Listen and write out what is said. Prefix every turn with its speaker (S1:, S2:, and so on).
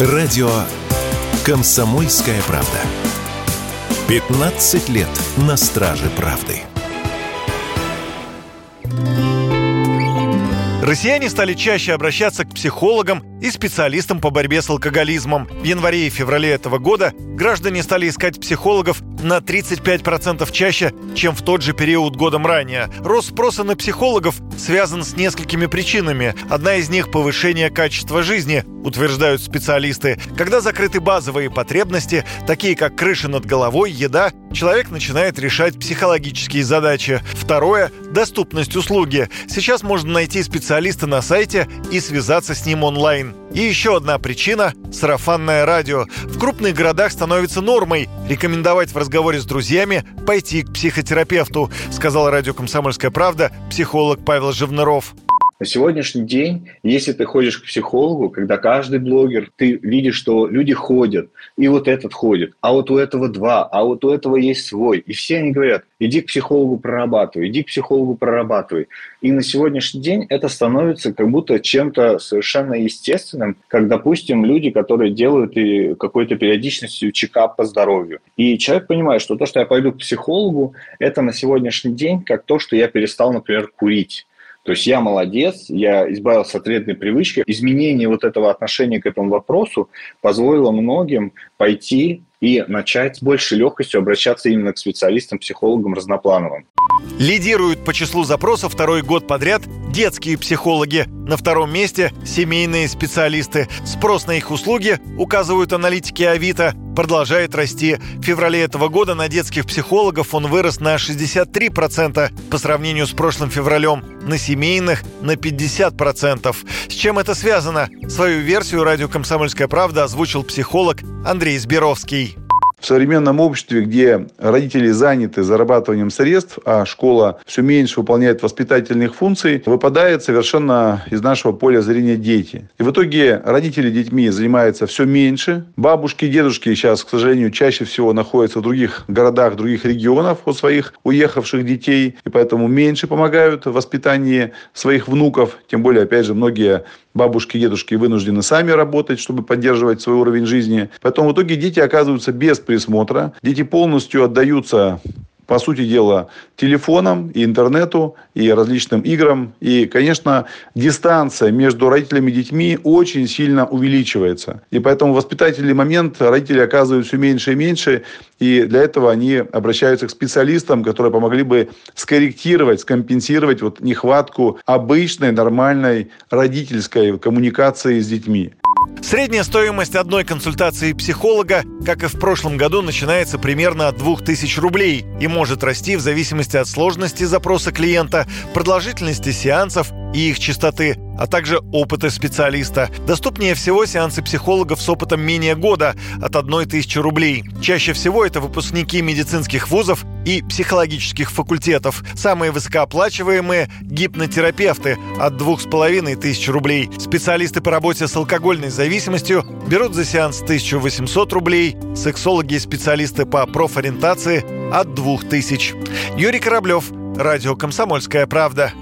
S1: Радио «Комсомольская правда». 15 лет на страже правды.
S2: Россияне стали чаще обращаться к психологам и специалистам по борьбе с алкоголизмом. В январе и феврале этого года граждане стали искать психологов на 35% чаще, чем в тот же период годом ранее. Рост спроса на психологов связан с несколькими причинами. Одна из них – повышение качества жизни, утверждают специалисты. Когда закрыты базовые потребности, такие как крыша над головой, еда, человек начинает решать психологические задачи. Второе – доступность услуги. Сейчас можно найти специалиста на сайте и связаться с ним онлайн. И еще одна причина – сарафанное радио. В крупных городах становится нормой рекомендовать в разговоре с друзьями пойти к психотерапевту, сказал радио «Комсомольская правда» психолог Павел Живныров.
S3: На сегодняшний день, если ты ходишь к психологу, когда каждый блогер, ты видишь, что люди ходят, и вот этот ходит, а вот у этого два, а вот у этого есть свой. И все они говорят, иди к психологу прорабатывай, иди к психологу прорабатывай. И на сегодняшний день это становится как будто чем-то совершенно естественным, как, допустим, люди, которые делают и какой-то периодичностью чекап по здоровью. И человек понимает, что то, что я пойду к психологу, это на сегодняшний день как то, что я перестал, например, курить. То есть я молодец, я избавился от вредной привычки. Изменение вот этого отношения к этому вопросу позволило многим пойти и начать с большей легкостью обращаться именно к специалистам, психологам разноплановым.
S2: Лидируют по числу запросов второй год подряд детские психологи. На втором месте – семейные специалисты. Спрос на их услуги, указывают аналитики Авито, продолжает расти. В феврале этого года на детских психологов он вырос на 63% по сравнению с прошлым февралем. На семейных – на 50%. С чем это связано? Свою версию радио «Комсомольская правда» озвучил психолог Андрей Сберовский
S4: в современном обществе, где родители заняты зарабатыванием средств, а школа все меньше выполняет воспитательных функций, выпадает совершенно из нашего поля зрения дети. И в итоге родители детьми занимаются все меньше. Бабушки и дедушки сейчас, к сожалению, чаще всего находятся в других городах, других регионах у своих уехавших детей, и поэтому меньше помогают в воспитании своих внуков. Тем более, опять же, многие бабушки дедушки вынуждены сами работать, чтобы поддерживать свой уровень жизни. Поэтому в итоге дети оказываются без присмотра. Дети полностью отдаются по сути дела, телефонам и интернету, и различным играм. И, конечно, дистанция между родителями и детьми очень сильно увеличивается. И поэтому в воспитательный момент родители оказывают все меньше и меньше. И для этого они обращаются к специалистам, которые помогли бы скорректировать, скомпенсировать вот нехватку обычной, нормальной родительской коммуникации с детьми.
S2: Средняя стоимость одной консультации психолога, как и в прошлом году, начинается примерно от 2000 рублей и может расти в зависимости от сложности запроса клиента, продолжительности сеансов и их частоты, а также опыта специалиста. Доступнее всего сеансы психологов с опытом менее года от 1 тысячи рублей. Чаще всего это выпускники медицинских вузов и психологических факультетов. Самые высокооплачиваемые – гипнотерапевты от 2500 рублей. Специалисты по работе с алкогольной зависимостью берут за сеанс 1800 рублей, сексологи и специалисты по профориентации – от 2000. Юрий Кораблев, Радио «Комсомольская правда».